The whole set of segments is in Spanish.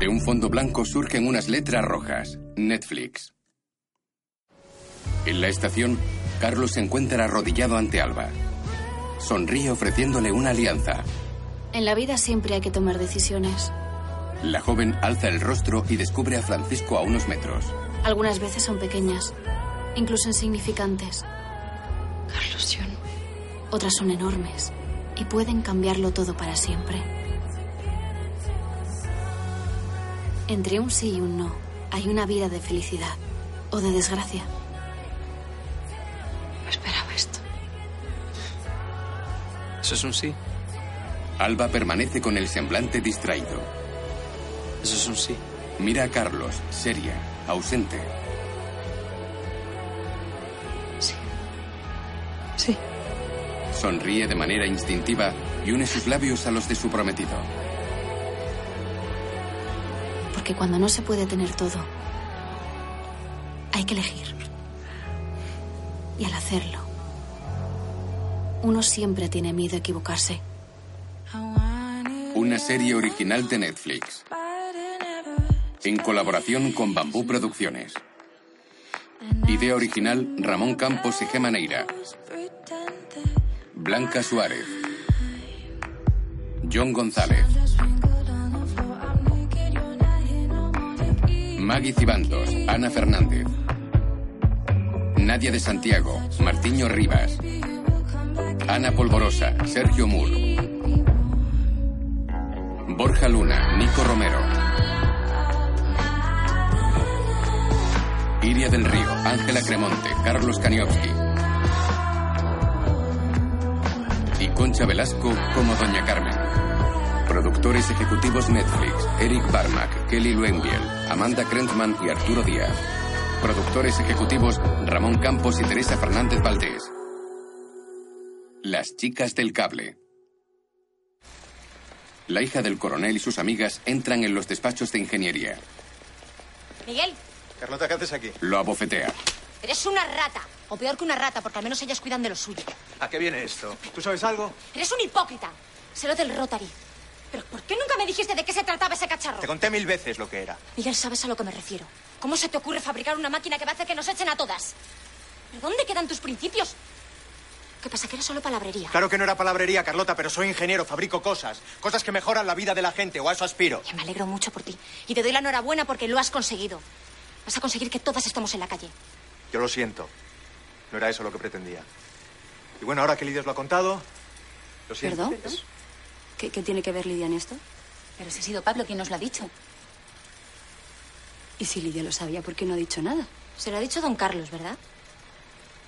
De un fondo blanco surgen unas letras rojas. Netflix. En la estación, Carlos se encuentra arrodillado ante Alba. Sonríe ofreciéndole una alianza. En la vida siempre hay que tomar decisiones. La joven alza el rostro y descubre a Francisco a unos metros. Algunas veces son pequeñas, incluso insignificantes. Carlos, yo no. Otras son enormes y pueden cambiarlo todo para siempre. Entre un sí y un no hay una vida de felicidad o de desgracia. No esperaba esto. ¿Eso es un sí? Alba permanece con el semblante distraído. Eso es un sí. Mira a Carlos, seria, ausente. Sí. Sí. Sonríe de manera instintiva y une sus labios a los de su prometido. Porque cuando no se puede tener todo, hay que elegir. Y al hacerlo, uno siempre tiene miedo a equivocarse. Una serie original de Netflix. En colaboración con Bambú Producciones. Idea original Ramón Campos y Gema Neira. Blanca Suárez. John González. Maggie Cibantos, Ana Fernández. Nadia de Santiago, Martiño Rivas. Ana Polvorosa, Sergio Moore. Borja Luna, Nico Romero. Iria del Río, Ángela Cremonte, Carlos Kaniowski. Y Concha Velasco como Doña Carmen. Productores ejecutivos Netflix, Eric Barmack, Kelly Luenbiel, Amanda Krentman y Arturo Díaz. Productores ejecutivos Ramón Campos y Teresa Fernández Valdés. Las chicas del cable. La hija del coronel y sus amigas entran en los despachos de ingeniería. Miguel, Carlota, ¿qué haces aquí? Lo abofetea. eres una rata. O peor que una rata, porque al menos ellas cuidan de lo suyo. ¿A qué viene esto? ¿Tú sabes algo? Eres un hipócrita. Sé lo del Rotary. Pero ¿por qué nunca me dijiste de qué se trataba ese cacharro? Te conté mil veces lo que era. Miguel, sabes a lo que me refiero. ¿Cómo se te ocurre fabricar una máquina que va a hacer que nos echen a todas? ¿Pero dónde quedan tus principios? ¿Qué pasa? Que era solo palabrería. Claro que no era palabrería, Carlota, pero soy ingeniero, fabrico cosas. Cosas que mejoran la vida de la gente, o a eso aspiro. Ya me alegro mucho por ti. Y te doy la enhorabuena porque lo has conseguido. Vas a conseguir que todas estemos en la calle. Yo lo siento. No era eso lo que pretendía. Y bueno, ahora que Lidia os lo ha contado, lo siento. ¿Perdón? ¿Qué, qué tiene que ver Lidia en esto? Pero si ha sido Pablo quien nos lo ha dicho. Y si Lidia lo sabía, ¿por qué no ha dicho nada? Se lo ha dicho don Carlos, ¿verdad?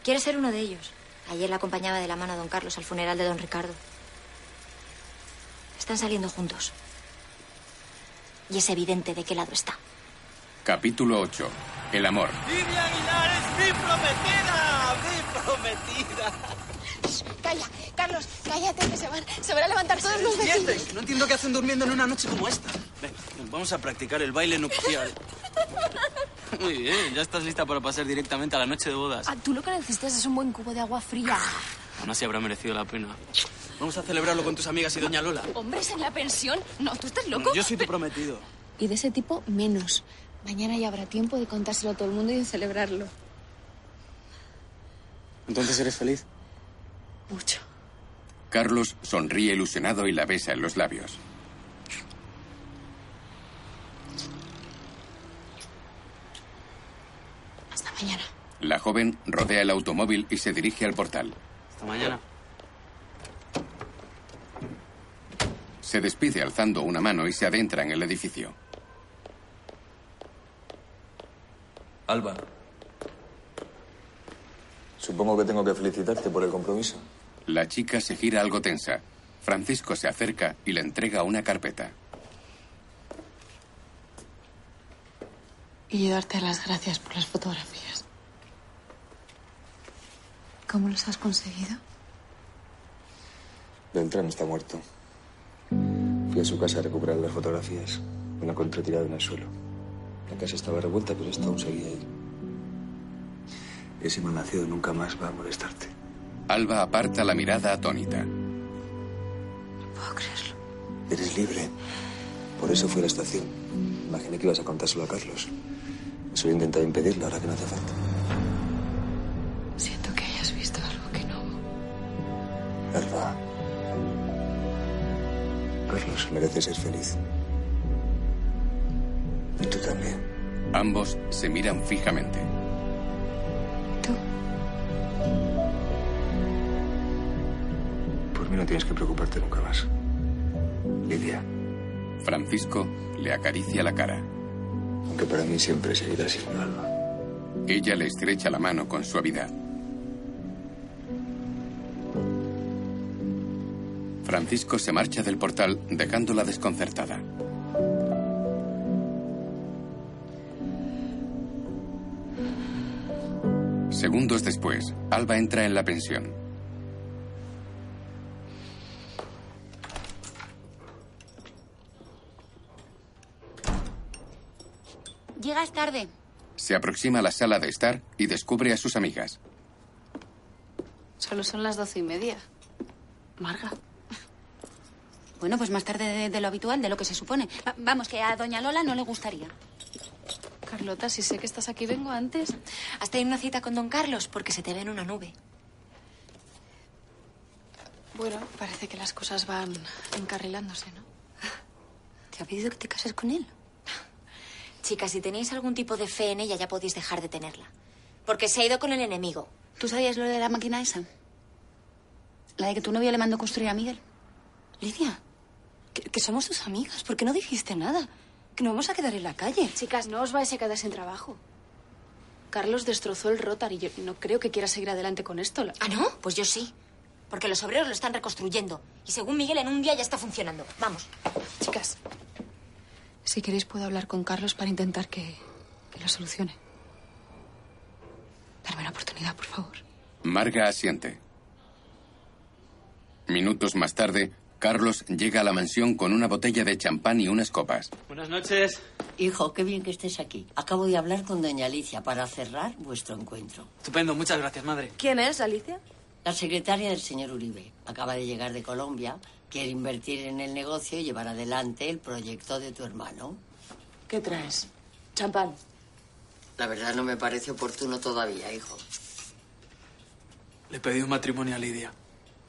Quiere ser uno de ellos. Ayer la acompañaba de la mano a don Carlos al funeral de don Ricardo. Están saliendo juntos. Y es evidente de qué lado está. Capítulo 8. El amor. Lidia Aguilar es mi prometida, mi prometida. Calla, Carlos, cállate, que se van, se van a levantar todos los vecinos. No entiendo qué hacen durmiendo en una noche como esta. Venga, vamos a practicar el baile nupcial. Muy bien, ya estás lista para pasar directamente a la noche de bodas. Ah, tú lo que necesitas es un buen cubo de agua fría. Aún así habrá merecido la pena. Vamos a celebrarlo con tus amigas y doña Lola. ¿Hombres en la pensión? No, ¿tú estás loco? Yo soy tu prometido. Y de ese tipo, menos. Mañana ya habrá tiempo de contárselo a todo el mundo y de celebrarlo. ¿Entonces eres feliz? Mucho. Carlos sonríe ilusionado y la besa en los labios. Hasta mañana. La joven rodea el automóvil y se dirige al portal. Hasta mañana. Se despide alzando una mano y se adentra en el edificio. Alba. Supongo que tengo que felicitarte por el compromiso. La chica se gira algo tensa. Francisco se acerca y le entrega una carpeta. Y darte las gracias por las fotografías. ¿Cómo los has conseguido? Beltrán está muerto. Fui a su casa a recuperar las fotografías. Me la encontré tirada en el suelo. La casa estaba revuelta, pero esto aún seguía ahí. Ese malnacido nunca más va a molestarte. Alba aparta la mirada atónita. No puedo creerlo. Eres libre. Por eso fue a la estación. Imaginé que ibas a contárselo a Carlos. Eso he intentado impedirlo ahora que no hace falta. Siento que hayas visto algo que no. Alba. Carlos merece ser feliz. Y tú también. Ambos se miran fijamente. No tienes que preocuparte nunca más. Lidia. Francisco le acaricia la cara. Aunque para mí siempre seguirá siendo Alba. Ella le estrecha la mano con suavidad. Francisco se marcha del portal dejándola desconcertada. Segundos después, Alba entra en la pensión. Llegas tarde. Se aproxima a la sala de estar y descubre a sus amigas. Solo son las doce y media. Marga. Bueno, pues más tarde de, de lo habitual, de lo que se supone. Va- vamos, que a doña Lola no le gustaría. Carlota, si sé que estás aquí, vengo antes. Has tenido una cita con don Carlos porque se te ve en una nube. Bueno, parece que las cosas van encarrilándose, ¿no? ¿Te ha pedido que te cases con él? Chicas, si tenéis algún tipo de fe en ella, ya podéis dejar de tenerla. Porque se ha ido con el enemigo. ¿Tú sabías lo de la máquina esa? La de que tu novio le mandó construir a Miguel. Lidia, que, que somos tus amigas. ¿Por qué no dijiste nada? Que nos vamos a quedar en la calle. Chicas, no os vais a quedar sin trabajo. Carlos destrozó el Rotary y yo no creo que quiera seguir adelante con esto. ¿Ah, no? Pues yo sí. Porque los obreros lo están reconstruyendo. Y según Miguel, en un día ya está funcionando. Vamos. Chicas, si queréis puedo hablar con Carlos para intentar que, que lo solucione. Darme una oportunidad, por favor. Marga asiente. Minutos más tarde, Carlos llega a la mansión con una botella de champán y unas copas. Buenas noches. Hijo, qué bien que estés aquí. Acabo de hablar con doña Alicia para cerrar vuestro encuentro. Estupendo, muchas gracias, madre. ¿Quién es, Alicia? La secretaria del señor Uribe acaba de llegar de Colombia, quiere invertir en el negocio y llevar adelante el proyecto de tu hermano. ¿Qué traes? Champán. La verdad no me parece oportuno todavía, hijo. Le pedí un matrimonio a Lidia.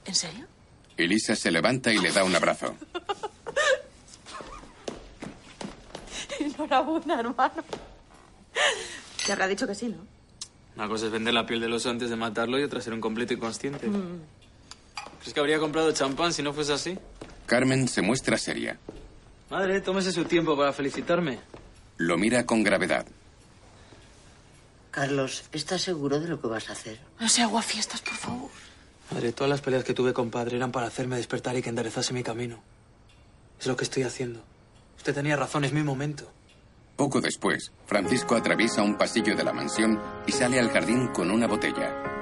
¿En serio? Elisa se levanta y le da un abrazo. Enhorabuena, hermano. Te habrá dicho que sí, ¿no? Una cosa es vender la piel del oso antes de matarlo y otra ser un completo inconsciente. ¿Crees que habría comprado champán si no fuese así? Carmen se muestra seria. Madre, tómese su tiempo para felicitarme. Lo mira con gravedad. Carlos, ¿estás seguro de lo que vas a hacer? No se aguafiestas, por favor. Madre, todas las peleas que tuve con padre eran para hacerme despertar y que enderezase mi camino. Es lo que estoy haciendo. Usted tenía razón, es mi momento. Poco después, Francisco atraviesa un pasillo de la mansión y sale al jardín con una botella.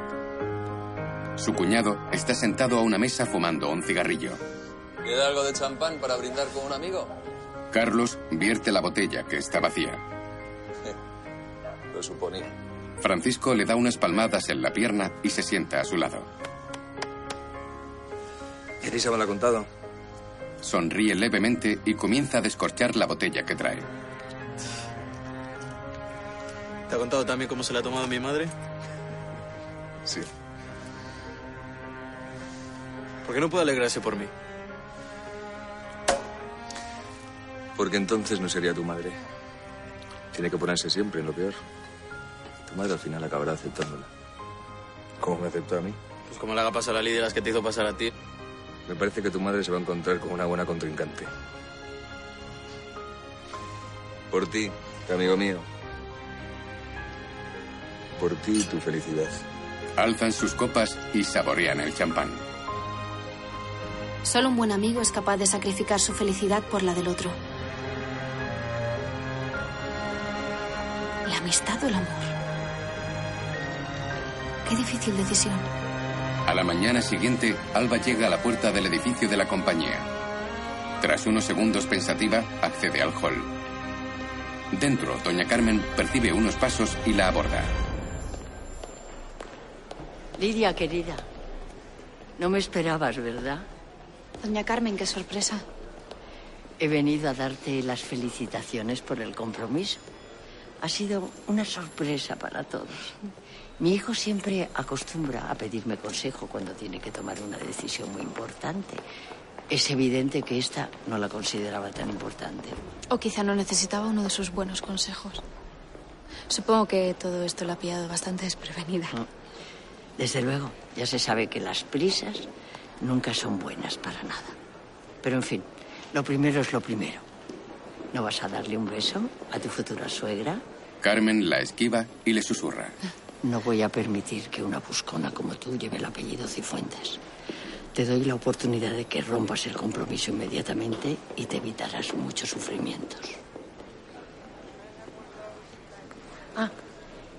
Su cuñado está sentado a una mesa fumando un cigarrillo. ¿Queda algo de champán para brindar con un amigo? Carlos vierte la botella que está vacía. Lo suponía. Francisco le da unas palmadas en la pierna y se sienta a su lado. Elisa me lo ha contado. Sonríe levemente y comienza a descorchar la botella que trae. ¿Te ha contado también cómo se la ha tomado mi madre? Sí. ¿Por qué no puede alegrarse por mí? Porque entonces no sería tu madre. Tiene que ponerse siempre en lo peor. Tu madre al final acabará aceptándola. ¿Cómo me aceptó a mí? Pues como le haga pasar a Lidia las que te hizo pasar a ti. Me parece que tu madre se va a encontrar con una buena contrincante. Por ti, amigo mío. Por ti y tu felicidad. Alzan sus copas y saborean el champán. Solo un buen amigo es capaz de sacrificar su felicidad por la del otro. ¿La amistad o el amor? Qué difícil decisión. A la mañana siguiente, Alba llega a la puerta del edificio de la compañía. Tras unos segundos pensativa, accede al hall. Dentro, doña Carmen percibe unos pasos y la aborda. Lidia, querida. No me esperabas, ¿verdad? Doña Carmen, qué sorpresa. He venido a darte las felicitaciones por el compromiso. Ha sido una sorpresa para todos. Mi hijo siempre acostumbra a pedirme consejo cuando tiene que tomar una decisión muy importante. Es evidente que esta no la consideraba tan importante. O quizá no necesitaba uno de sus buenos consejos. Supongo que todo esto la ha pillado bastante desprevenida. Desde luego, ya se sabe que las prisas nunca son buenas para nada. Pero en fin, lo primero es lo primero. ¿No vas a darle un beso a tu futura suegra? Carmen la esquiva y le susurra. No voy a permitir que una buscona como tú lleve el apellido Cifuentes. Te doy la oportunidad de que rompas el compromiso inmediatamente y te evitarás muchos sufrimientos. Ah,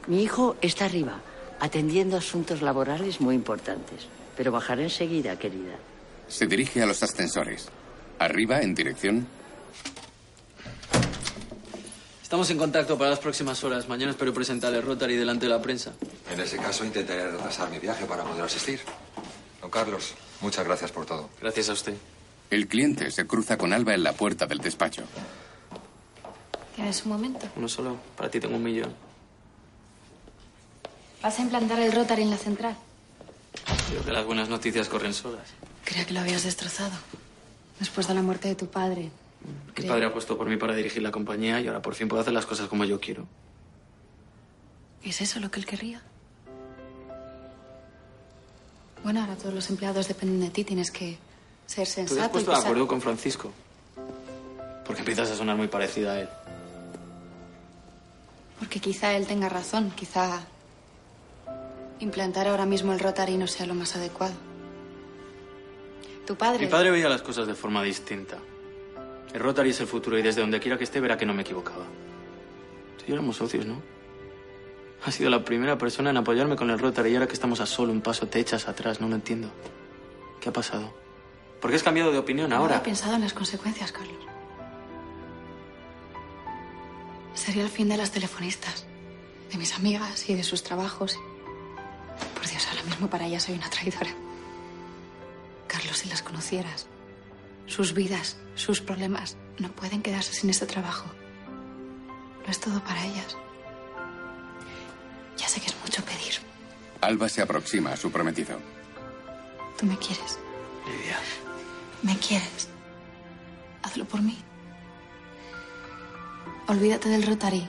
mi hijo está arriba, atendiendo asuntos laborales muy importantes. Pero bajaré enseguida, querida. Se dirige a los ascensores. Arriba, en dirección. Estamos en contacto para las próximas horas. Mañana espero presentar el Rotary delante de la prensa. En ese caso intentaré retrasar mi viaje para poder asistir. Don Carlos, muchas gracias por todo. Gracias a usted. El cliente se cruza con Alba en la puerta del despacho. ¿Tienes un momento? Uno solo. Para ti tengo un millón. ¿Vas a implantar el Rotary en la central? Creo que las buenas noticias corren solas. Creía que lo habías destrozado. Después de la muerte de tu padre. Mi Creo- padre ha puesto por mí para dirigir la compañía y ahora por fin puedo hacer las cosas como yo quiero. ¿Es eso lo que él querría? Bueno, ahora todos los empleados dependen de ti. Tienes que ser ¿Tú te has sensato y puesto de acuerdo con Francisco? Porque empiezas a sonar muy parecida a él. Porque quizá él tenga razón. Quizá implantar ahora mismo el Rotary no sea lo más adecuado. Tu padre... Mi padre veía las cosas de forma distinta. El Rotary es el futuro y desde donde quiera que esté verá que no me equivocaba. Tú y éramos socios, ¿no? Has sido la primera persona en apoyarme con el Rotary y ahora que estamos a solo un paso te echas atrás, no lo entiendo. ¿Qué ha pasado? ¿Por qué has cambiado de opinión No ahora? he pensado en las consecuencias, Carlos. Sería el fin de las telefonistas, de mis amigas y de sus trabajos. Por Dios, ahora mismo para ellas soy una traidora. Carlos, si las conocieras, sus vidas, sus problemas, no pueden quedarse sin este trabajo. Lo es todo para ellas. Ya sé que es mucho pedir. Alba se aproxima a su prometido. Tú me quieres. Lidia. ¿Me quieres? Hazlo por mí. Olvídate del Rotary.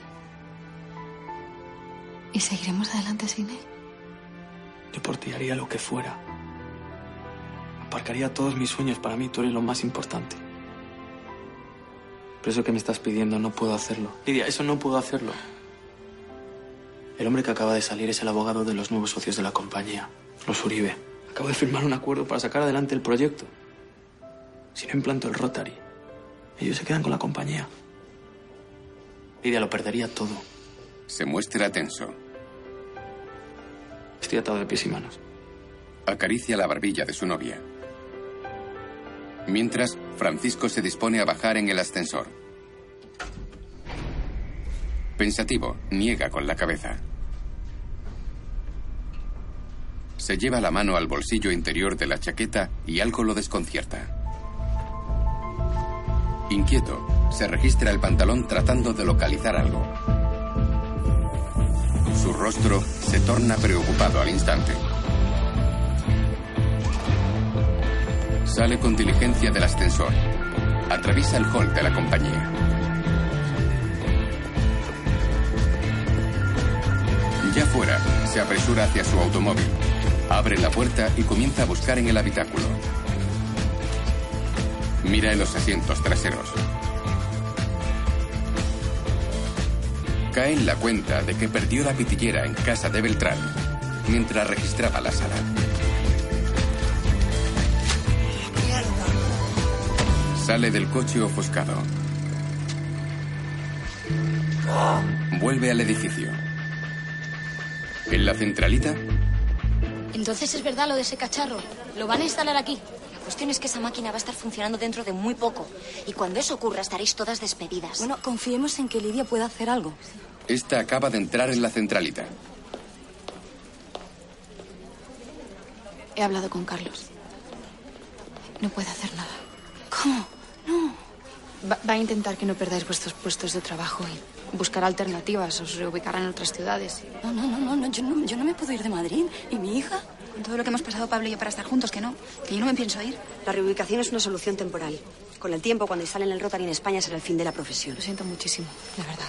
Y seguiremos adelante sin él. Yo por ti haría lo que fuera. Aparcaría todos mis sueños. Para mí tú eres lo más importante. Pero eso que me estás pidiendo no puedo hacerlo. Lidia, eso no puedo hacerlo. El hombre que acaba de salir es el abogado de los nuevos socios de la compañía, los Uribe. Acabo de firmar un acuerdo para sacar adelante el proyecto. Si no implanto el Rotary, ellos se quedan con la compañía. Lidia, lo perdería todo. Se muestra tenso. Estoy atado de pies y manos. Acaricia la barbilla de su novia. Mientras, Francisco se dispone a bajar en el ascensor. Pensativo, niega con la cabeza. Se lleva la mano al bolsillo interior de la chaqueta y algo lo desconcierta. Inquieto, se registra el pantalón tratando de localizar algo. Su rostro se torna preocupado al instante. Sale con diligencia del ascensor. Atraviesa el hall de la compañía. Ya fuera, se apresura hacia su automóvil. Abre la puerta y comienza a buscar en el habitáculo. Mira en los asientos traseros. Cae en la cuenta de que perdió la pitillera en casa de Beltrán mientras registraba la sala. Sale del coche ofuscado. Vuelve al edificio. En la centralita, Entonces es verdad lo de ese cacharro. Lo van a instalar aquí. La cuestión es que esa máquina va a estar funcionando dentro de muy poco. Y cuando eso ocurra estaréis todas despedidas. Bueno, confiemos en que Lidia pueda hacer algo. esta acaba de entrar en la centralita. He hablado con Carlos. No puede hacer nada. ¿Cómo? No. Va, va a intentar que no perdáis vuestros puestos de trabajo y buscar alternativas. Os reubicarán en otras ciudades. No, no, no, no, no, yo no, yo no me puedo ir de Madrid. ¿Y mi hija? Con todo lo que hemos pasado Pablo y yo para estar juntos, que no, que yo no me pienso ir. La reubicación es una solución temporal. Con el tiempo, cuando instalen el Rotary en España, será el fin de la profesión. Lo siento muchísimo, la verdad.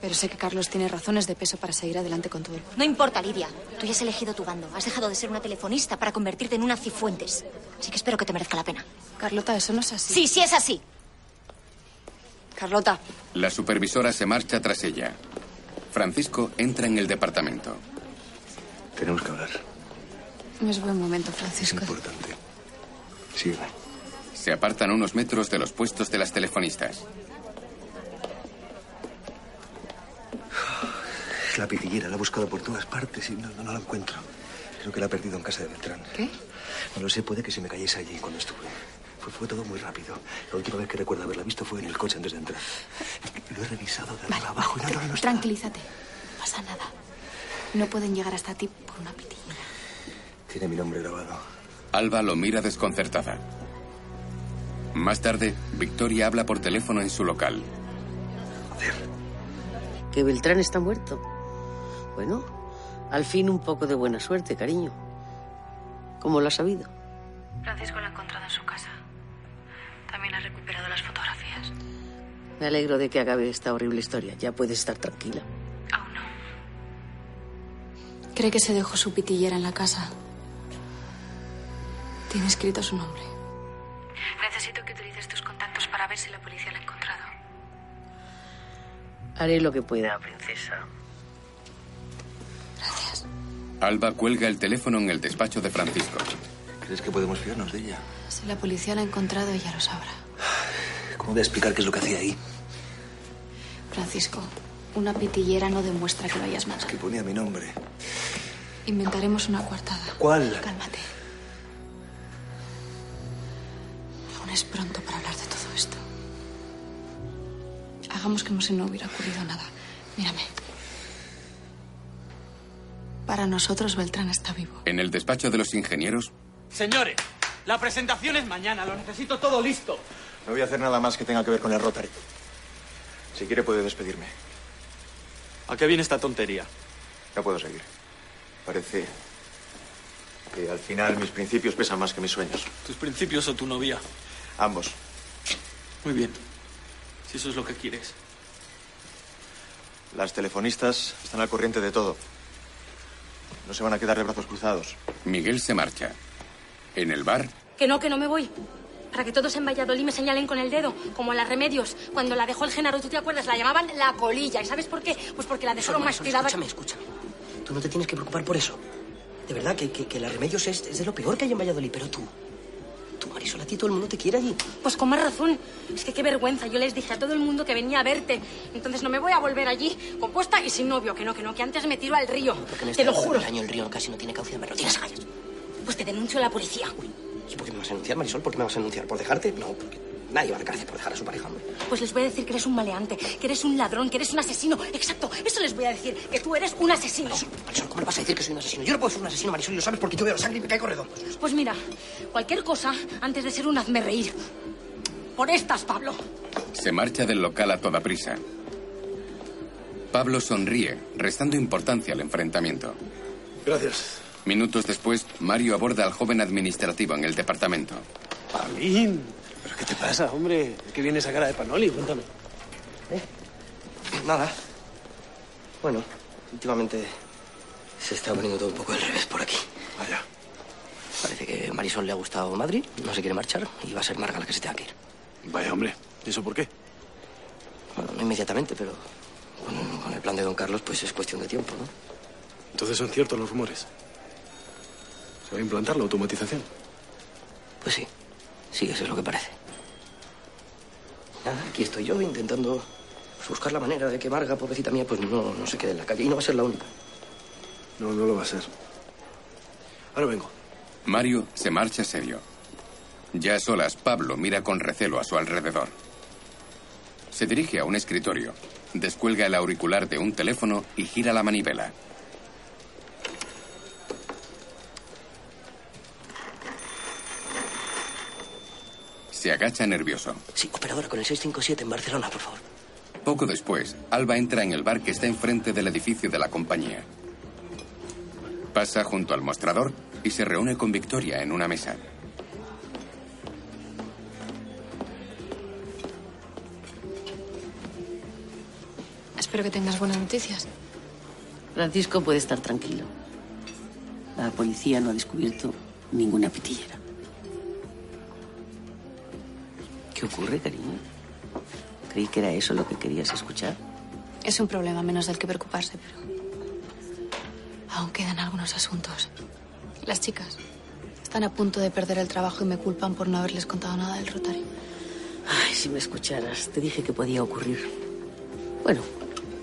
Pero sé que Carlos tiene razones de peso para seguir adelante con todo. No importa, Lidia. Tú ya has elegido tu bando. Has dejado de ser una telefonista para convertirte en una cifuentes. Así que espero que te merezca la pena. Carlota, eso no es así. Sí, sí es así. Carlota. La supervisora se marcha tras ella. Francisco entra en el departamento. Tenemos que hablar. No es buen momento, Francisco. Importante. Sígueme. Se apartan unos metros de los puestos de las telefonistas. La pitillera la he buscado por todas partes y no, no, no la encuentro. Creo que la he perdido en casa de Beltrán. ¿Qué? No lo sé, puede que se me cayese allí cuando estuve. Fue, fue todo muy rápido. La última vez que recuerdo haberla visto fue en el coche antes de entrar. Lo he revisado de arriba abajo y no, no, no está. Tranquilízate. No pasa nada. No pueden llegar hasta ti por una pitilla. Tiene mi nombre grabado. Alba lo mira desconcertada. Más tarde, Victoria habla por teléfono en su local. Que Beltrán está muerto. Bueno, al fin un poco de buena suerte, cariño. ¿Cómo lo has sabido? Francisco la ha encontrado en su casa. También ha recuperado las fotografías. Me alegro de que acabe esta horrible historia. Ya puedes estar tranquila. Aún no. Cree que se dejó su pitillera en la casa. Tiene escrito su nombre. Necesito que utilices tus contactos para ver si la policía la ha encontrado. Haré lo que pueda, princesa. Alba cuelga el teléfono en el despacho de Francisco. ¿Crees que podemos fiarnos de ella? Si la policía la ha encontrado, ella lo sabrá. ¿Cómo voy a explicar qué es lo que hacía ahí? Francisco, una pitillera no demuestra que vayas mal. Que ponía mi nombre. Inventaremos una coartada. ¿Cuál? Cálmate. Es pronto para hablar de todo esto. Hagamos como si no hubiera ocurrido nada. Mírame. Para nosotros Beltrán está vivo. En el despacho de los ingenieros, Señores, la presentación es mañana. Lo necesito todo listo. No voy a hacer nada más que tenga que ver con el Rotary. Si quiere puede despedirme. ¿A qué viene esta tontería? No puedo seguir. Parece que al final mis principios pesan más que mis sueños. ¿Tus principios o tu novia? Ambos. Muy bien. Si eso es lo que quieres. Las telefonistas están al corriente de todo. No se van a quedar de brazos cruzados. Miguel se marcha. En el bar, Que no, que no me voy. Para que todos en Valladolid me señalen con el dedo, como a las remedios. Cuando la dejó el Genaro, ¿tú te acuerdas? La llamaban la colilla. ¿Y sabes por qué? Pues porque la dejaron más tirada. Escúchame, escúchame. Tú no te tienes que preocupar por eso. De verdad, que, que, que la Remedios es, es de lo peor que hay en Valladolid, pero tú. Marisol, a ti todo el mundo te quiere allí. Pues con más razón. Es que qué vergüenza. Yo les dije a todo el mundo que venía a verte. Entonces no me voy a volver allí, compuesta y sin novio. Que no, que no, que antes me tiro al río. Porque en Te este lo juro. año el río casi no tiene cauce de mar. No tienes agallas. Pues te denuncio a la policía. ¿Y por qué me vas a denunciar, Marisol? ¿Por qué me vas a denunciar? ¿Por dejarte? No, porque nadie va a la cárcel por dejar a su pareja, hombre. Pues les voy a decir que eres un maleante, que eres un ladrón, que eres un asesino. Exacto, eso les voy a decir, que tú eres un asesino. Marisol, ¿cómo le vas a decir que soy un asesino? Yo no puedo ser un asesino, Marisol, y lo sabes porque yo veo sangre y me cae corredor. Pues mira, cualquier cosa antes de ser un hazme reír. Por estas, Pablo. se marcha del local a toda prisa. Pablo sonríe, restando importancia al enfrentamiento. Gracias. Minutos después, Mario aborda al joven administrativo en el departamento. Pablín, ¿pero qué te pasa, hombre? ¿Qué viene esa cara de Panoli? Cuéntame. Nada. Bueno, últimamente se está poniendo todo un poco al revés por aquí. Vaya. Parece que Marisol le ha gustado Madrid, no se quiere marchar y va a ser Marga la que se tenga que ir. Vaya, hombre. ¿Y eso por qué? Bueno, no inmediatamente, pero con, con el plan de don Carlos, pues es cuestión de tiempo, ¿no? Entonces son ciertos los rumores. ¿Se va a implantar la automatización? Pues sí, sí, eso es lo que parece. Nada, aquí estoy yo intentando buscar la manera de que Marga, pobrecita mía, pues no, no se quede en la calle. Y no va a ser la única. No, no lo va a ser. Ahora vengo. Mario se marcha serio. Ya a solas, Pablo mira con recelo a su alrededor. Se dirige a un escritorio, descuelga el auricular de un teléfono y gira la manivela. Se agacha nervioso. Sí, operadora con el 657 en Barcelona, por favor. Poco después, Alba entra en el bar que está enfrente del edificio de la compañía. Pasa junto al mostrador y se reúne con Victoria en una mesa. Espero que tengas buenas noticias. Francisco puede estar tranquilo. La policía no ha descubierto ninguna pitillera. ¿Qué ocurre, cariño? Creí que era eso lo que querías escuchar. Es un problema menos del que preocuparse, pero aún quedan algunos asuntos. Las chicas están a punto de perder el trabajo y me culpan por no haberles contado nada del Rotary. Ay, si me escucharas, te dije que podía ocurrir. Bueno,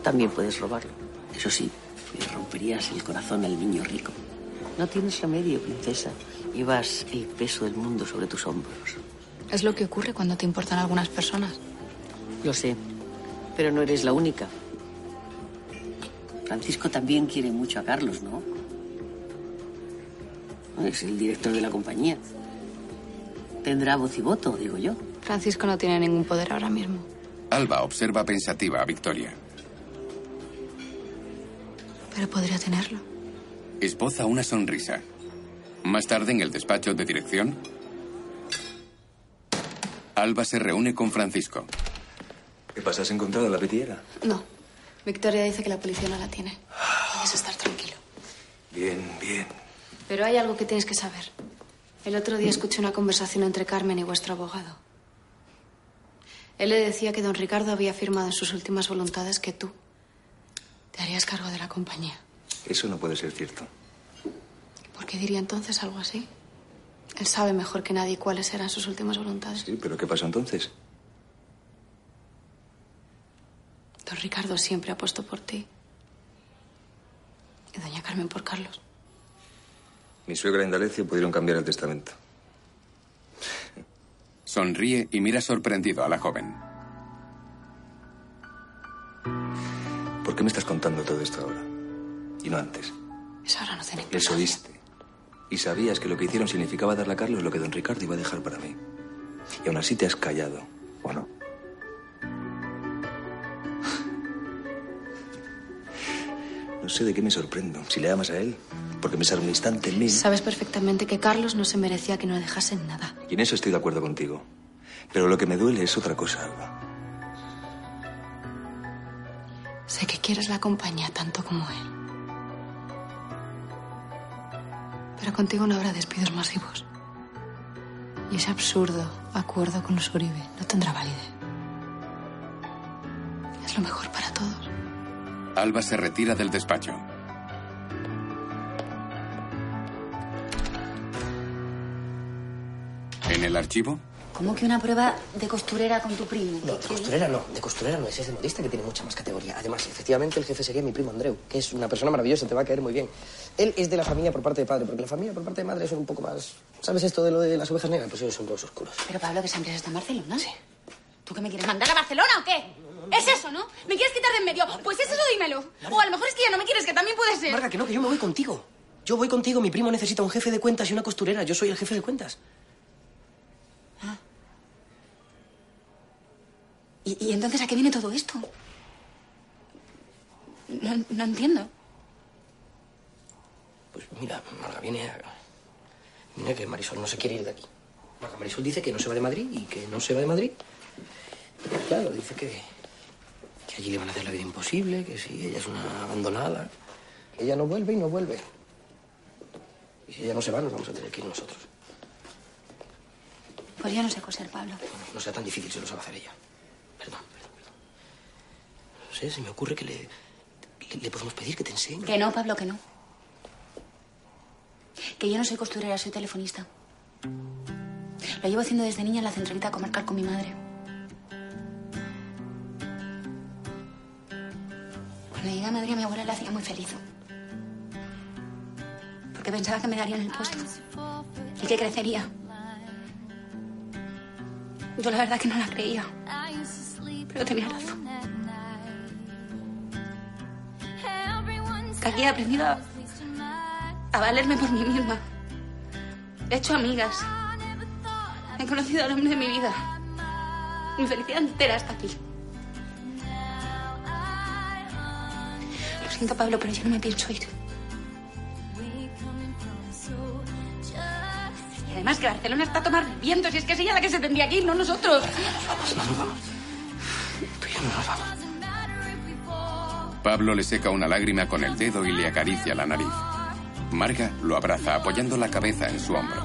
también puedes robarlo. Eso sí, le romperías el corazón al niño rico. No tienes remedio, princesa. Llevas el peso del mundo sobre tus hombros. Es lo que ocurre cuando te importan algunas personas. Lo sé, pero no eres la única. Francisco también quiere mucho a Carlos, ¿no? Es el director de la compañía. Tendrá voz y voto, digo yo. Francisco no tiene ningún poder ahora mismo. Alba observa pensativa a Victoria. Pero podría tenerlo. Esboza una sonrisa. Más tarde, en el despacho de dirección, Alba se reúne con Francisco. ¿Qué pasa? ¿Has encontrado la pitillera? No. Victoria dice que la policía no la tiene. Puedes estar tranquilo. Bien, bien. Pero hay algo que tienes que saber. El otro día escuché una conversación entre Carmen y vuestro abogado. Él le decía que don Ricardo había firmado en sus últimas voluntades que tú te harías cargo de la compañía. Eso no puede ser cierto. ¿Por qué diría entonces algo así? Él sabe mejor que nadie cuáles eran sus últimas voluntades. Sí, pero ¿qué pasó entonces? Don Ricardo siempre ha puesto por ti. Y doña Carmen por Carlos. Mi suegra y Indalecio pudieron cambiar el testamento. Sonríe y mira sorprendido a la joven. ¿Por qué me estás contando todo esto ahora? Y no antes. Eso ahora no tiene Eso oíste. Y sabías que lo que hicieron significaba darle a Carlos lo que don Ricardo iba a dejar para mí. Y aún así te has callado, ¿o no? No sé de qué me sorprendo. Si le amas a él, porque pensar un instante en mí. Sabes perfectamente que Carlos no se merecía que no le dejasen nada. Y en eso estoy de acuerdo contigo. Pero lo que me duele es otra cosa, Alba. Sé que quieres la compañía tanto como él. Pero contigo no habrá despidos masivos. Y ese absurdo acuerdo con los Uribe no tendrá validez. Es lo mejor para todos. Alba se retira del despacho. En el archivo, ¿Cómo que una prueba de costurera con tu primo? No, de costurera no, de costurera no, ese es de modista que tiene mucha más categoría. Además, efectivamente, el jefe sería mi primo Andreu, que es una persona maravillosa, te va a caer muy bien. Él es de la familia por parte de padre, porque la familia por parte de madre son un poco más... ¿Sabes esto de lo de las ovejas negras? Pues ellos son todos oscuros. Pero Pablo, que esa empresa está en Barcelona. Sí. ¿Tú qué me quieres mandar a Barcelona o qué? Es eso, ¿no? ¿Me quieres quitar de en medio? Pues es eso, dímelo. O a lo mejor es que ya no me quieres, que también puede ser. Marga, que no, que yo me voy contigo. Yo voy contigo, mi primo necesita un jefe de cuentas y una costurera. Yo soy el jefe de cuentas. ¿Y, y entonces a qué viene todo esto? No, no entiendo. Pues mira, Marga, viene a... Mira que Marisol no se quiere ir de aquí. Marga, Marisol dice que no se va de Madrid y que no se va de Madrid. Claro, dice que, que allí le van a hacer la vida imposible, que si ella es una abandonada. Ella no vuelve y no vuelve. Y si ella no se va, nos vamos a tener que ir nosotros. Pues yo no sé coser, Pablo. No sea tan difícil si lo sabe hacer ella. Perdón, perdón, perdón. No sé, se me ocurre que le, le, podemos pedir que te enseñe. Que no, Pablo, que no. Que yo no soy costurera, soy telefonista. Lo llevo haciendo desde niña en la centralita comarcal con mi madre. Cuando llegué a Madrid, a mi abuela le hacía muy feliz. Porque pensaba que me darían el puesto. Y que crecería. Yo la verdad que no la creía. Pero tenía razón. Que aquí he aprendido a, a valerme por mí misma. He hecho amigas. He conocido al hombre de mi vida. Mi felicidad entera está aquí. Lo siento, Pablo, pero yo no me pienso ir. Y además que Barcelona está a tomar viento, si es que es ella la que se tendría que ir, no nosotros. No nos vamos. Nos vamos. Pablo le seca una lágrima con el dedo y le acaricia la nariz. Marga lo abraza apoyando la cabeza en su hombro.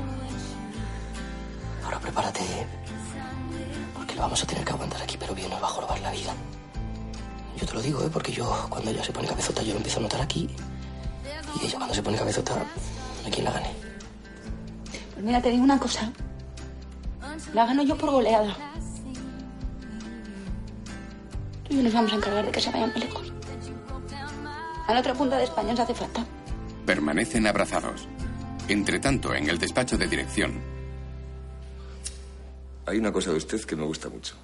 Ahora prepárate. Porque lo vamos a tener que aguantar aquí, pero bien nos va a jorobar la vida. Yo te lo digo, ¿eh? Porque yo, cuando ella se pone cabezota, yo lo empiezo a notar aquí. Y ella, cuando se pone cabezota, a quien la gane. Pues mira, te digo una cosa. La gano yo por goleada. Y nos vamos a encargar de que se vayan muy lejos. A la otra punta de España nos hace falta. Permanecen abrazados. Entre tanto, en el despacho de dirección, Hay una cosa de usted que me gusta mucho.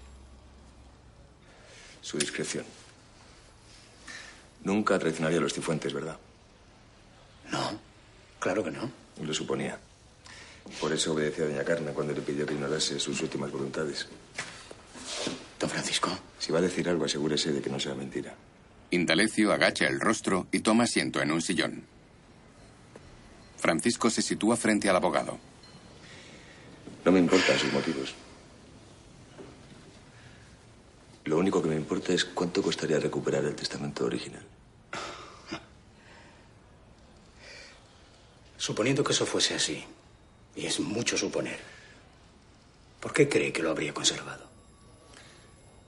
Su discreción. Nunca traicionaría a los cifuentes, ¿verdad? No, claro que no. Lo suponía. Por eso obedeció a doña Carmen cuando le pidió que ignorase sus últimas voluntades. Don Francisco. Si va a decir algo, asegúrese de que no sea mentira. Indalecio agacha el rostro y toma asiento en un sillón. Francisco se sitúa frente al abogado. No me importan sus motivos. Lo único que me importa es cuánto costaría recuperar el testamento original. Suponiendo que eso fuese así, y es mucho suponer, ¿por qué cree que lo habría conservado?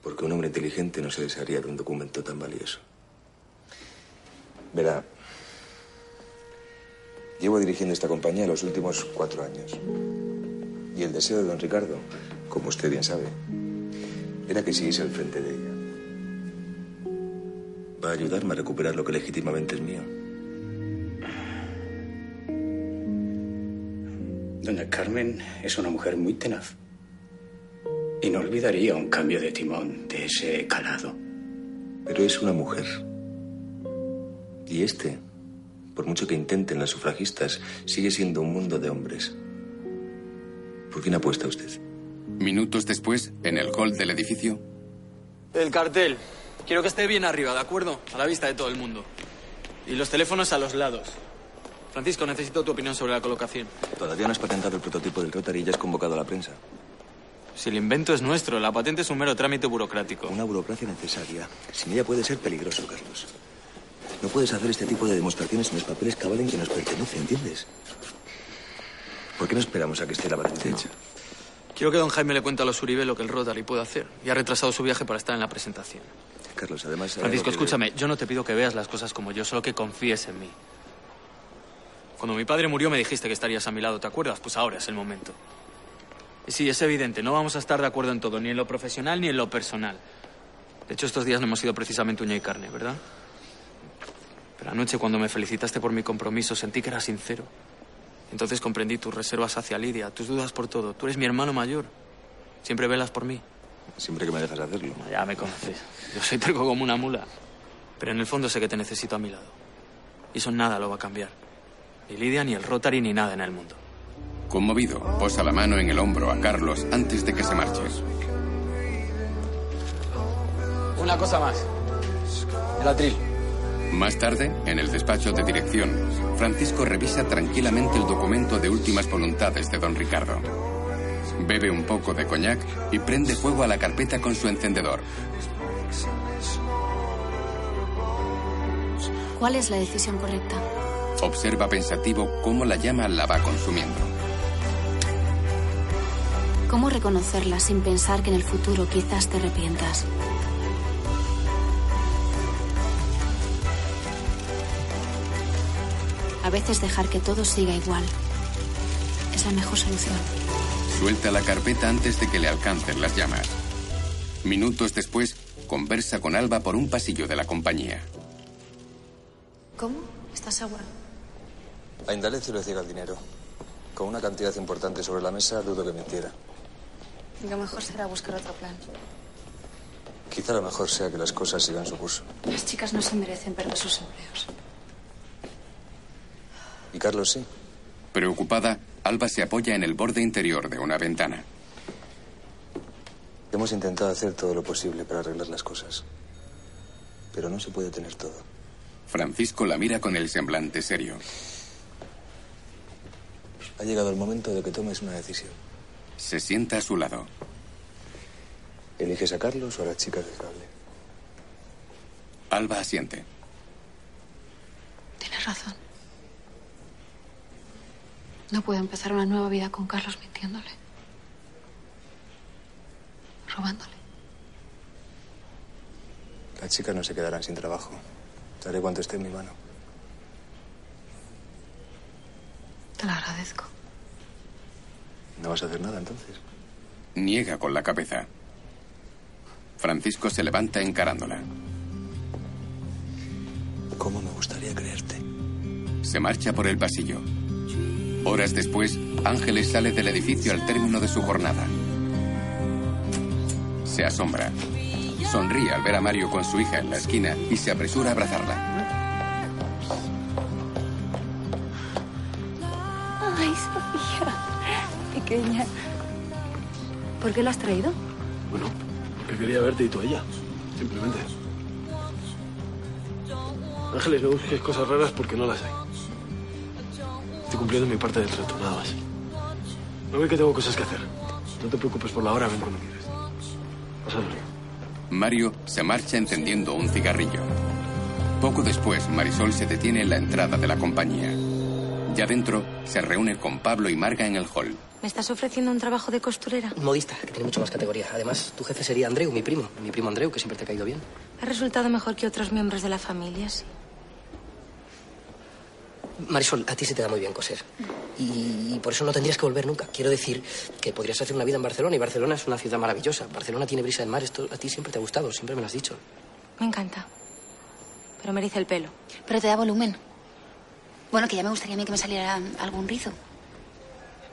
Porque un hombre inteligente no se desharía de un documento tan valioso. Verá, llevo dirigiendo esta compañía los últimos cuatro años. Y el deseo de don Ricardo, como usted bien sabe, era que siguiese al frente de ella. Va a ayudarme a recuperar lo que legítimamente es mío. Doña Carmen es una mujer muy tenaz. Y no olvidaría un cambio de timón de ese calado. Pero es una mujer. Y este, por mucho que intenten las sufragistas, sigue siendo un mundo de hombres. ¿Por quién apuesta usted? Minutos después, en el hall del edificio, El cartel. Quiero que esté bien arriba, ¿de acuerdo? A la vista de todo el mundo. Y los teléfonos a los lados. Francisco, necesito tu opinión sobre la colocación. Todavía no has patentado el prototipo del Rotary y ya has convocado a la prensa. Si el invento es nuestro, la patente es un mero trámite burocrático. Una burocracia necesaria. Sin ella puede ser peligroso, Carlos. No puedes hacer este tipo de demostraciones en los papeles que avalen que nos pertenece, ¿entiendes? ¿Por qué no esperamos a que esté la patente hecha? Quiero que don Jaime le cuente a los Uribe lo que el Rotary puede hacer. Y ha retrasado su viaje para estar en la presentación. Carlos, además... Francisco, escúchame. Yo no te pido que veas las cosas como yo, solo que confíes en mí. Cuando mi padre murió me dijiste que estarías a mi lado, ¿te acuerdas? Pues ahora es el momento. Sí, es evidente, no vamos a estar de acuerdo en todo, ni en lo profesional ni en lo personal. De hecho, estos días no hemos sido precisamente uña y carne, ¿verdad? Pero anoche, cuando me felicitaste por mi compromiso, sentí que era sincero. Entonces comprendí tus reservas hacia Lidia, tus dudas por todo. Tú eres mi hermano mayor. Siempre velas por mí. Siempre que me dejas hacerlo. Ya me conoces. Yo soy terco como una mula. Pero en el fondo sé que te necesito a mi lado. Y eso nada lo va a cambiar. Ni Lidia, ni el Rotary, ni nada en el mundo. Conmovido, posa la mano en el hombro a Carlos antes de que se marche. Una cosa más. El atril. Más tarde, en el despacho de dirección, Francisco revisa tranquilamente el documento de últimas voluntades de don Ricardo. Bebe un poco de coñac y prende fuego a la carpeta con su encendedor. ¿Cuál es la decisión correcta? Observa pensativo cómo la llama la va consumiendo. ¿Cómo reconocerla sin pensar que en el futuro quizás te arrepientas? A veces dejar que todo siga igual es la mejor solución. Suelta la carpeta antes de que le alcancen las llamas. Minutos después, conversa con Alba por un pasillo de la compañía. ¿Cómo? ¿Estás segura? A Indalecio le ciega el dinero. Con una cantidad importante sobre la mesa, dudo que mintiera. Lo mejor será buscar otro plan. Quizá lo mejor sea que las cosas sigan su curso. Las chicas no se merecen perder sus empleos. Y Carlos sí. Preocupada, Alba se apoya en el borde interior de una ventana. Hemos intentado hacer todo lo posible para arreglar las cosas. Pero no se puede tener todo. Francisco la mira con el semblante serio. Ha llegado el momento de que tomes una decisión. Se sienta a su lado. ¿Eliges a Carlos o a las chicas del cable? Alba asiente. Tienes razón. No puedo empezar una nueva vida con Carlos mintiéndole. Robándole. Las chicas no se quedarán sin trabajo. Te haré cuanto esté en mi mano. Te lo agradezco. ¿No vas a hacer nada entonces? Niega con la cabeza. Francisco se levanta encarándola. ¿Cómo me gustaría creerte? Se marcha por el pasillo. Horas después, Ángeles sale del edificio al término de su jornada. Se asombra. Sonríe al ver a Mario con su hija en la esquina y se apresura a abrazarla. Pequeña. ¿Por qué la has traído? Bueno, porque quería verte y tú a ella. Simplemente. Ángeles, no busques cosas raras porque no las hay. Estoy cumpliendo mi parte del trato, nada más. No ve que tengo cosas que hacer. No te preocupes por la hora, ven cuando quieras. Pásalo. Mario se marcha encendiendo un cigarrillo. Poco después, Marisol se detiene en la entrada de la compañía. Ya dentro, se reúne con Pablo y Marga en el hall. ¿Me estás ofreciendo un trabajo de costurera? Modista, que tiene mucho más categoría. Además, tu jefe sería Andreu, mi primo. Mi primo Andreu, que siempre te ha caído bien. Ha resultado mejor que otros miembros de la familia, sí. Marisol, a ti se te da muy bien coser. Y, y por eso no tendrías que volver nunca. Quiero decir que podrías hacer una vida en Barcelona y Barcelona es una ciudad maravillosa. Barcelona tiene brisa de mar. Esto a ti siempre te ha gustado, siempre me lo has dicho. Me encanta. Pero me el pelo. Pero te da volumen. Bueno, que ya me gustaría a mí que me saliera algún rizo.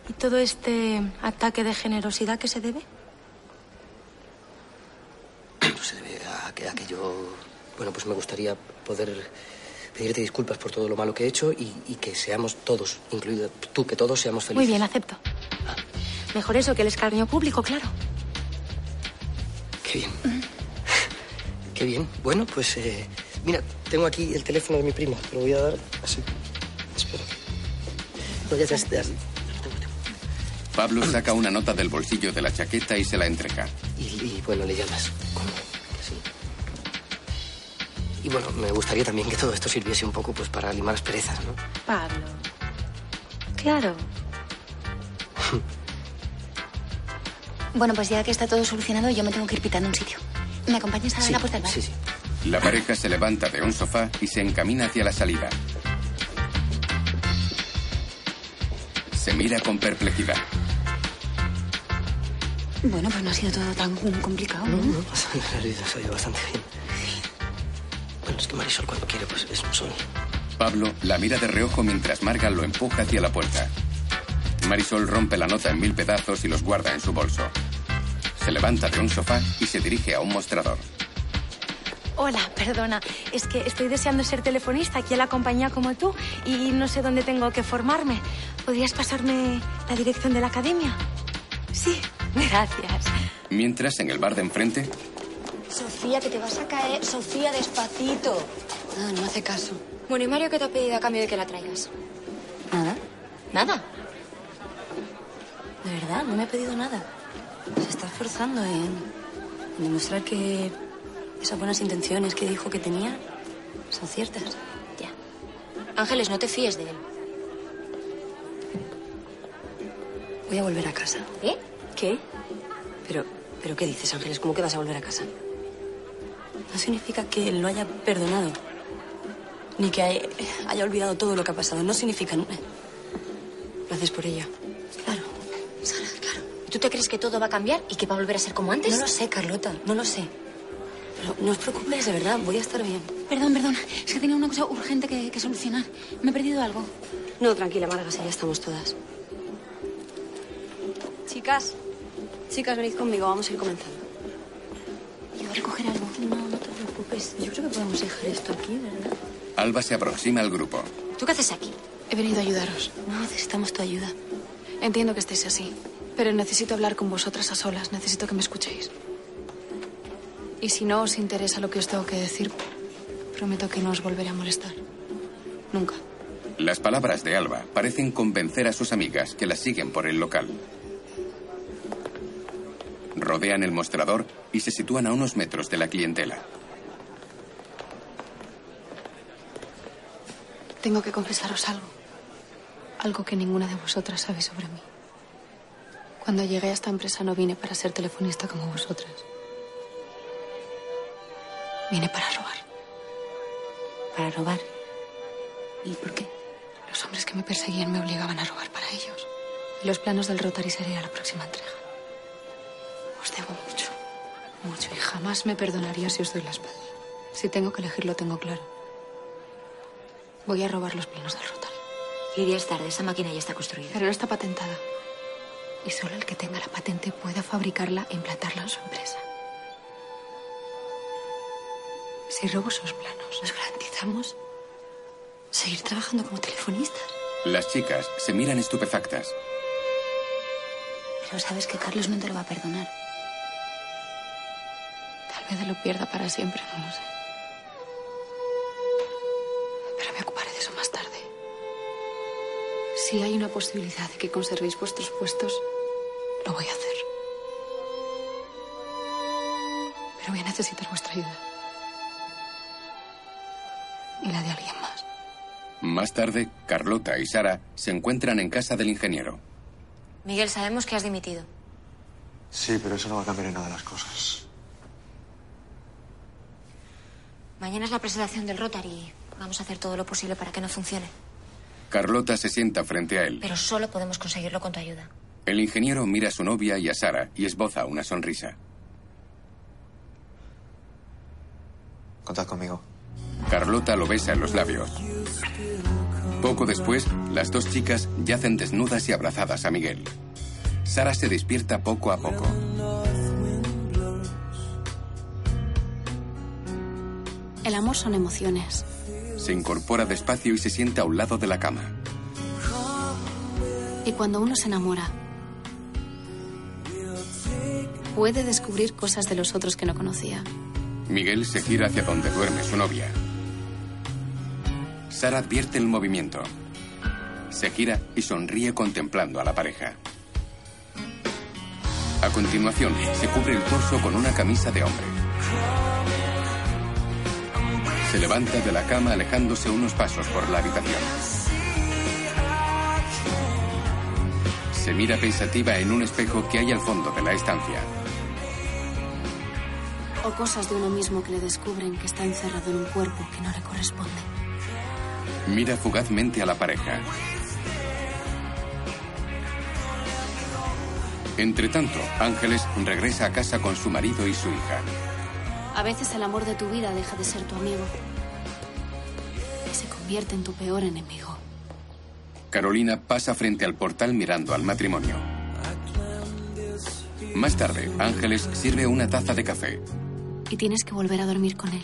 ¿Y todo este ataque de generosidad que se debe? Se debe a que, a que yo... Bueno, pues me gustaría poder pedirte disculpas por todo lo malo que he hecho y, y que seamos todos, incluido tú, que todos seamos felices. Muy bien, acepto. Mejor eso que el escarnio público, claro. Qué bien. Qué bien. Bueno, pues eh, mira, tengo aquí el teléfono de mi primo. Te lo voy a dar así. Espera. No, ya, ya, ya. Pablo saca una nota del bolsillo de la chaqueta y se la entrega. Y, y, bueno, le llamas. ¿Cómo? Sí. Y bueno, me gustaría también que todo esto sirviese un poco pues para limar las perezas, ¿no? Pablo. Claro. Bueno, pues ya que está todo solucionado, yo me tengo que ir pitando un sitio. ¿Me acompañas a Sí, la puerta del bar? sí, sí. La pareja se levanta de un sofá y se encamina hacia la salida. Se mira con perplejidad. Bueno, pues no ha sido todo tan complicado, ¿no? No, nada. Ha salido bastante bien. Bueno, es que Marisol cuando quiere pues es un sol. Pablo la mira de reojo mientras Marga lo empuja hacia la puerta. Marisol rompe la nota en mil pedazos y los guarda en su bolso. Se levanta de un sofá y se dirige a un mostrador. Hola, perdona. Es que estoy deseando ser telefonista aquí en la compañía como tú y no sé dónde tengo que formarme. ¿Podrías pasarme la dirección de la academia? Sí, gracias. Mientras, en el bar de enfrente, Sofía, que te vas a caer. Sofía, despacito. Ah, no hace caso. Bueno, ¿y Mario qué te ha pedido a cambio de que la traigas? Nada. Nada. De verdad, no me ha pedido nada. Se está esforzando en, en demostrar que esas buenas intenciones que dijo que tenía son ciertas. Ya. Ángeles, no te fíes de él. Voy a volver a casa. ¿Eh? ¿Qué? Pero, pero ¿qué dices, Ángeles? ¿Cómo que vas a volver a casa? No significa que lo haya perdonado. Ni que hay- haya olvidado todo lo que ha pasado. No significa... Lo haces por ella. Claro. Sara, claro. ¿Tú te crees que todo va a cambiar y que va a volver a ser como antes? No lo sé, Carlota. No lo sé. Pero no os preocupéis, de verdad. Voy a estar bien. Perdón, perdón. Es que tenía una cosa urgente que, que solucionar. Me he perdido algo. No, tranquila, si ya estamos todas. Chicas, chicas, venid conmigo, vamos a ir comenzando. Yo a recoger algo. No, no te preocupes. Yo creo que podemos dejar esto aquí, ¿verdad? Alba se aproxima al grupo. ¿Tú qué haces aquí? He venido a ayudaros. No necesitamos tu ayuda. Entiendo que estéis así, pero necesito hablar con vosotras a solas. Necesito que me escuchéis. Y si no os interesa lo que os tengo que decir, prometo que no os volveré a molestar. Nunca. Las palabras de Alba parecen convencer a sus amigas que la siguen por el local. Rodean el mostrador y se sitúan a unos metros de la clientela. Tengo que confesaros algo. Algo que ninguna de vosotras sabe sobre mí. Cuando llegué a esta empresa no vine para ser telefonista como vosotras. Vine para robar. ¿Para robar? ¿Y por qué? Los hombres que me perseguían me obligaban a robar para ellos. Y los planos del Rotary serían la próxima entrega. Os debo mucho. Mucho. Y jamás me perdonaría si os doy la espalda. Si tengo que elegir, lo tengo claro. Voy a robar los planos del Rotary. Lidia, es tarde. Esa máquina ya está construida. Pero no está patentada. Y solo el que tenga la patente pueda fabricarla e implantarla en su empresa. Si robo esos planos, nos garantizamos seguir trabajando como telefonistas. Las chicas se miran estupefactas. Pero sabes que Carlos no te lo va a perdonar. Tal vez lo pierda para siempre, no lo sé. Pero me ocuparé de eso más tarde. Si hay una posibilidad de que conservéis vuestros puestos, lo voy a hacer. Pero voy a necesitar vuestra ayuda. Y la de alguien más. Más tarde, Carlota y Sara se encuentran en casa del ingeniero. Miguel, sabemos que has dimitido. Sí, pero eso no va a cambiar en nada las cosas. Mañana es la presentación del Rotary. Vamos a hacer todo lo posible para que no funcione. Carlota se sienta frente a él. Pero solo podemos conseguirlo con tu ayuda. El ingeniero mira a su novia y a Sara y esboza una sonrisa. Contad conmigo. Carlota lo besa en los labios. Poco después, las dos chicas yacen desnudas y abrazadas a Miguel. Sara se despierta poco a poco. El amor son emociones. Se incorpora despacio y se sienta a un lado de la cama. Y cuando uno se enamora, puede descubrir cosas de los otros que no conocía. Miguel se gira hacia donde duerme su novia. Sara advierte el movimiento. Se gira y sonríe contemplando a la pareja. A continuación, se cubre el torso con una camisa de hombre. Se levanta de la cama alejándose unos pasos por la habitación. Se mira pensativa en un espejo que hay al fondo de la estancia. O cosas de uno mismo que le descubren que está encerrado en un cuerpo que no le corresponde. Mira fugazmente a la pareja. Entre tanto, Ángeles regresa a casa con su marido y su hija. A veces el amor de tu vida deja de ser tu amigo y se convierte en tu peor enemigo. Carolina pasa frente al portal mirando al matrimonio. Más tarde, Ángeles sirve una taza de café. Y tienes que volver a dormir con él.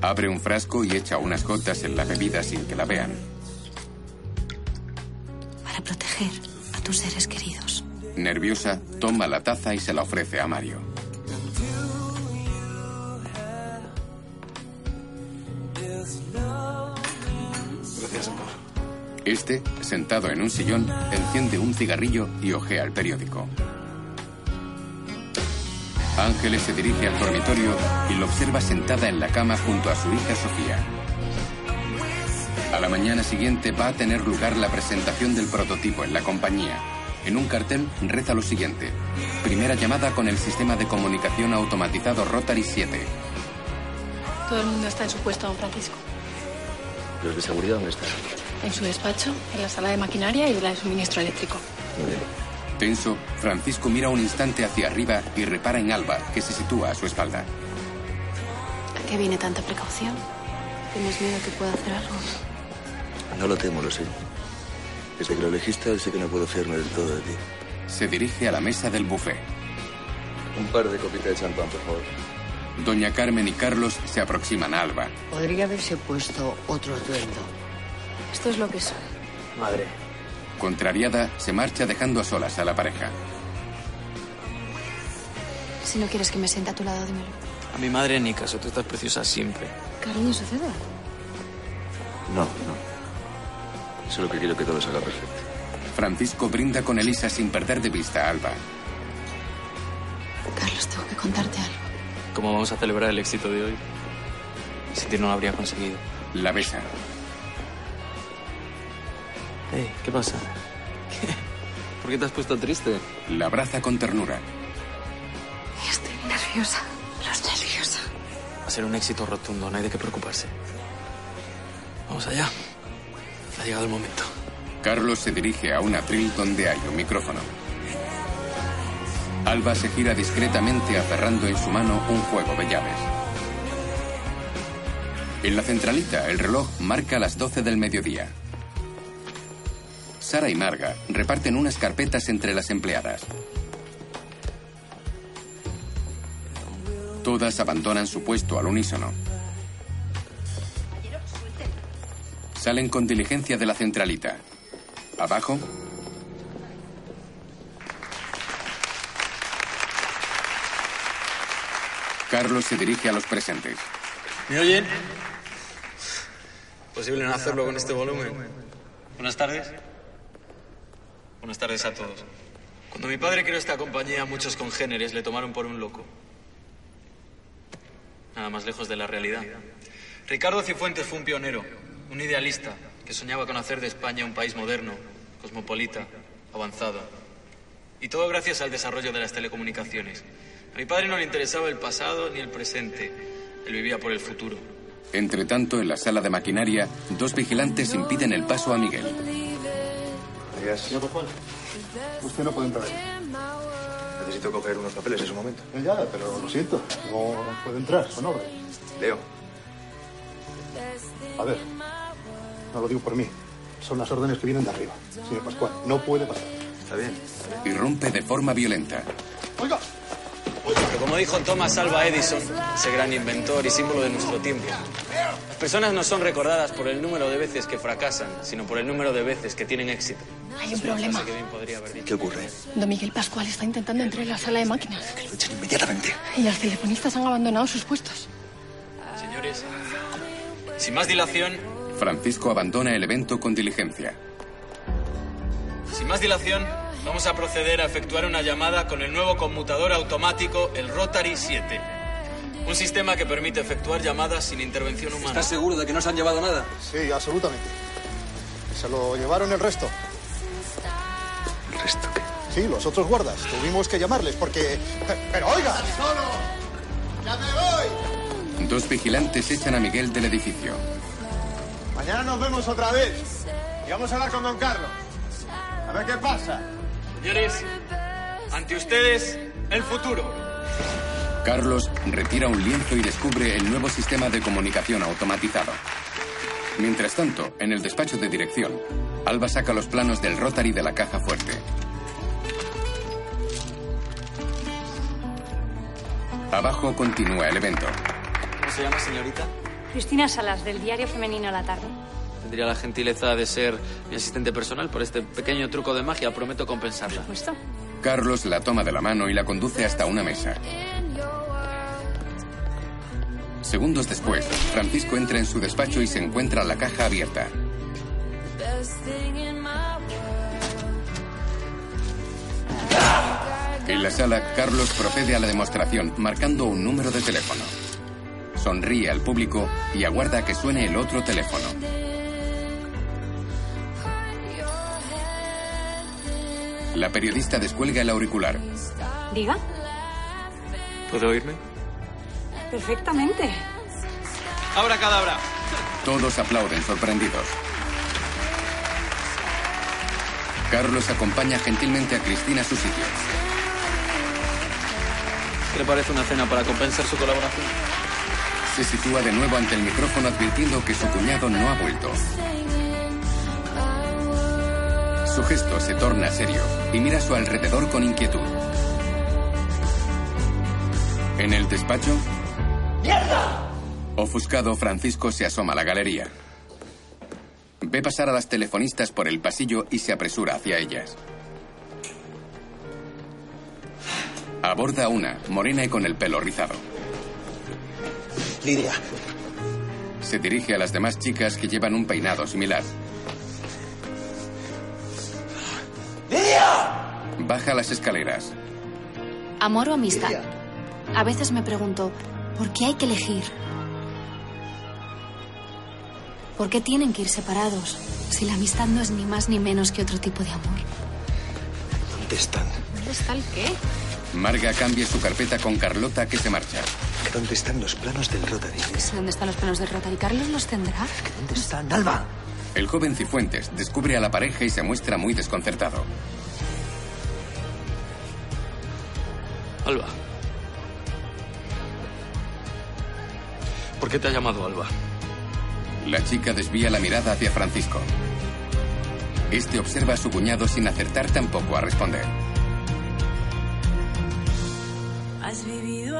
Abre un frasco y echa unas gotas en la bebida sin que la vean. Para proteger a tus seres queridos. Nerviosa, toma la taza y se la ofrece a Mario. Este, sentado en un sillón, enciende un cigarrillo y ojea el periódico. Ángeles se dirige al dormitorio y lo observa sentada en la cama junto a su hija Sofía. A la mañana siguiente va a tener lugar la presentación del prototipo en la compañía. En un cartel reza lo siguiente. Primera llamada con el sistema de comunicación automatizado Rotary 7. Todo el mundo está en su puesto, don Francisco. ¿Los de seguridad dónde están? En su despacho, en la sala de maquinaria y la de suministro eléctrico. Tenso, Francisco mira un instante hacia arriba y repara en Alba, que se sitúa a su espalda. ¿A qué viene tanta precaución? ¿Tienes miedo que pueda hacer algo? No lo temo, lo sé. Desde que lo elegiste, sé que no puedo fiarme del todo de ti. Se dirige a la mesa del buffet. Un par de copitas de champán, por favor. Doña Carmen y Carlos se aproximan a Alba. Podría haberse puesto otro atuendo. Esto es lo que soy. Madre. Contrariada, se marcha dejando a solas a la pareja. Si no quieres que me sienta a tu lado, dímelo. A mi madre ni caso, tú estás preciosa siempre. Cariño, sucede. No, no. Solo que quiero que todo salga perfecto. Francisco brinda con Elisa sin perder de vista a Alba. Carlos, tengo que contarte algo. ¿Cómo vamos a celebrar el éxito de hoy? Si ti no lo habría conseguido. La besa. Hey, ¿qué pasa? ¿Qué? ¿Por qué te has puesto triste? La abraza con ternura. Estoy nerviosa. Los nerviosa. Va a ser un éxito rotundo, no hay de qué preocuparse. Vamos allá. Ha llegado el momento. Carlos se dirige a un atril donde hay un micrófono. Alba se gira discretamente aferrando en su mano un juego de llaves. En la centralita, el reloj marca las 12 del mediodía. Sara y Marga reparten unas carpetas entre las empleadas. Todas abandonan su puesto al unísono. Salen con diligencia de la centralita. Abajo, Carlos se dirige a los presentes. ¿Me oyen? Posible no hacerlo con este volumen. Buenas tardes. Buenas tardes a todos. Cuando mi padre creó esta compañía, muchos congéneres le tomaron por un loco. Nada más lejos de la realidad. Ricardo Cifuentes fue un pionero, un idealista, que soñaba con hacer de España un país moderno, cosmopolita, avanzado. Y todo gracias al desarrollo de las telecomunicaciones. A mi padre no le interesaba el pasado ni el presente. Él vivía por el futuro. Entre tanto, en la sala de maquinaria, dos vigilantes impiden el paso a Miguel. Señor Pascual, usted no puede entrar ahí. Necesito coger unos papeles en su momento. Ya, pero lo siento, no puede entrar, son orden. Leo. A ver, no lo digo por mí, son las órdenes que vienen de arriba. Señor Pascual, no puede pasar. Está bien. Irrumpe de forma violenta. Oiga, Pero como dijo Thomas Alva Edison, ese gran inventor y símbolo de nuestro tiempo, las personas no son recordadas por el número de veces que fracasan, sino por el número de veces que tienen éxito. Hay un problema. frase que bien podría haber dicho. ¿Qué ocurre? Don Miguel Pascual está intentando entrar en la sala de máquinas. Que lo echen inmediatamente. Y las telefonistas han abandonado sus puestos. Señores, sin más dilación, Francisco abandona el evento con diligencia. sin más dilación, vamos a proceder a efectuar una llamada con el nuevo conmutador automático, el Rotary 7. Un sistema que permite efectuar llamadas sin intervención humana. ¿Estás seguro de que no se han llevado nada? sí, absolutamente. Se lo llevaron el resto. ¿El resto qué? Sí, los otros guardas. Tuvimos que llamarles porque... Pe- Pero oiga, ¡Ya me voy! Dos vigilantes echan a Miguel del edificio. Mañana nos vemos otra vez. Y vamos a hablar con don Carlos. A ver qué pasa. Señores, ante ustedes, el futuro. Carlos retira un lienzo y descubre el nuevo sistema de comunicación automatizado. Mientras tanto, en el despacho de dirección, Alba saca los planos del Rotary de la caja fuerte. Abajo continúa el evento. ¿Cómo se llama, señorita? Cristina Salas, del diario Femenino La Tarde. Tendría la gentileza de ser mi asistente personal por este pequeño truco de magia. Prometo compensarla. Carlos la toma de la mano y la conduce hasta una mesa. Segundos después, Francisco entra en su despacho y se encuentra la caja abierta. En la sala, Carlos procede a la demostración marcando un número de teléfono. Sonríe al público y aguarda a que suene el otro teléfono. La periodista descuelga el auricular. Diga. ¿Puedo oírme? Perfectamente. ¡Abra cadabra! Todos aplauden sorprendidos. Carlos acompaña gentilmente a Cristina a su sitio. ¿Qué le parece una cena para compensar su colaboración? Se sitúa de nuevo ante el micrófono advirtiendo que su cuñado no ha vuelto. Su gesto se torna serio y mira a su alrededor con inquietud. En el despacho, ¡Mierda! ofuscado, Francisco se asoma a la galería. Ve pasar a las telefonistas por el pasillo y se apresura hacia ellas. Aborda una, morena y con el pelo rizado. Lidia. Se dirige a las demás chicas que llevan un peinado similar. ¡Lidia! Baja las escaleras. Amor o amistad. A veces me pregunto, ¿por qué hay que elegir? ¿Por qué tienen que ir separados? Si la amistad no es ni más ni menos que otro tipo de amor. ¿Dónde están? ¿Dónde está el qué? Marga cambia su carpeta con Carlota que se marcha. ¿Dónde están los planos del Rotary? ¿Dónde están los planos del Rotary? ¿Carlos los tendrá? ¿Dónde están, Alba? El joven Cifuentes descubre a la pareja y se muestra muy desconcertado. Alba. ¿Por qué te ha llamado Alba? La chica desvía la mirada hacia Francisco. Este observa a su cuñado sin acertar tampoco a responder.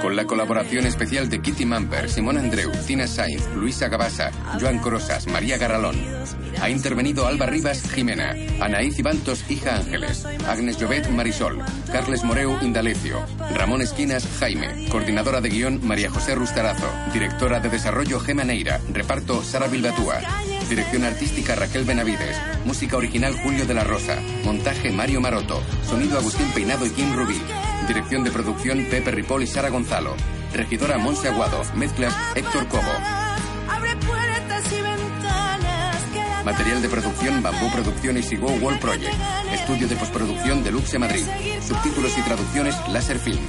Con la colaboración especial de Kitty Mamper, Simón Andreu, Tina Sainz, Luisa Gabasa, Joan Corosas, María Garralón. Ha intervenido Alba Rivas, Jimena, Anaíz Ibantos, hija Ángeles, Agnes Llobet, Marisol, Carles Moreu, Indalecio, Ramón Esquinas, Jaime, coordinadora de guion, María José Rustarazo, directora de desarrollo, Gema Neira, reparto, Sara Bilbatúa, dirección artística, Raquel Benavides, música original, Julio de la Rosa, montaje, Mario Maroto, sonido, Agustín Peinado y Kim Rubí, dirección de producción, Pepe Ripoll y Sara Gonzalo, regidora, Monse Aguado, mezclas, Héctor Cobo, Material de producción Bambú Producciones y Go Wall Project. Estudio de postproducción Deluxe Madrid. Subtítulos y traducciones Láser Film.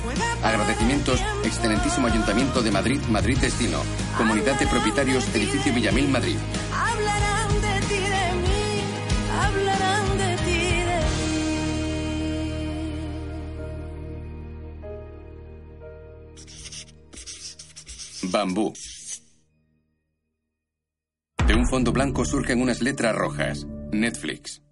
Agradecimientos Excelentísimo Ayuntamiento de Madrid, Madrid Destino. Comunidad de Propietarios Edificio Villamil, Madrid. Bambú. De un fondo blanco surgen unas letras rojas. Netflix.